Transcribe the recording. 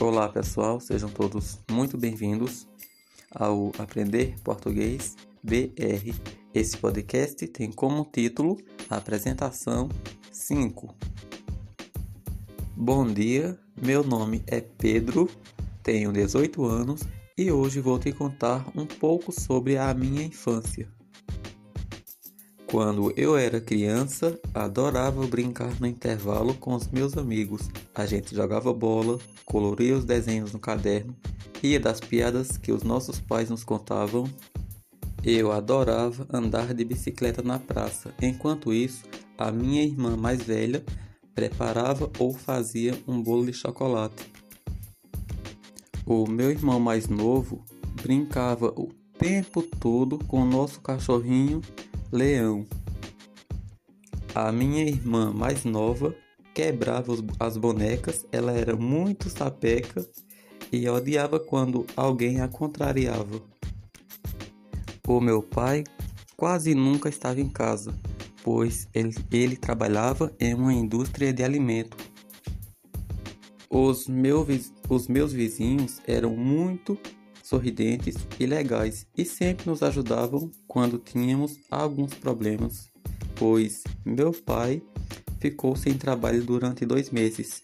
Olá pessoal, sejam todos muito bem-vindos ao Aprender Português BR. Esse podcast tem como título Apresentação 5. Bom dia, meu nome é Pedro, tenho 18 anos e hoje vou te contar um pouco sobre a minha infância. Quando eu era criança, adorava brincar no intervalo com os meus amigos. A gente jogava bola, coloria os desenhos no caderno, ria das piadas que os nossos pais nos contavam. Eu adorava andar de bicicleta na praça. Enquanto isso, a minha irmã mais velha preparava ou fazia um bolo de chocolate. O meu irmão mais novo brincava o tempo todo com o nosso cachorrinho Leão. A minha irmã mais nova quebrava as bonecas, ela era muito sapeca e odiava quando alguém a contrariava. O meu pai quase nunca estava em casa, pois ele, ele trabalhava em uma indústria de alimento. Os, meu, os meus vizinhos eram muito sorridentes e legais e sempre nos ajudavam quando tínhamos alguns problemas, pois meu pai ficou sem trabalho durante dois meses.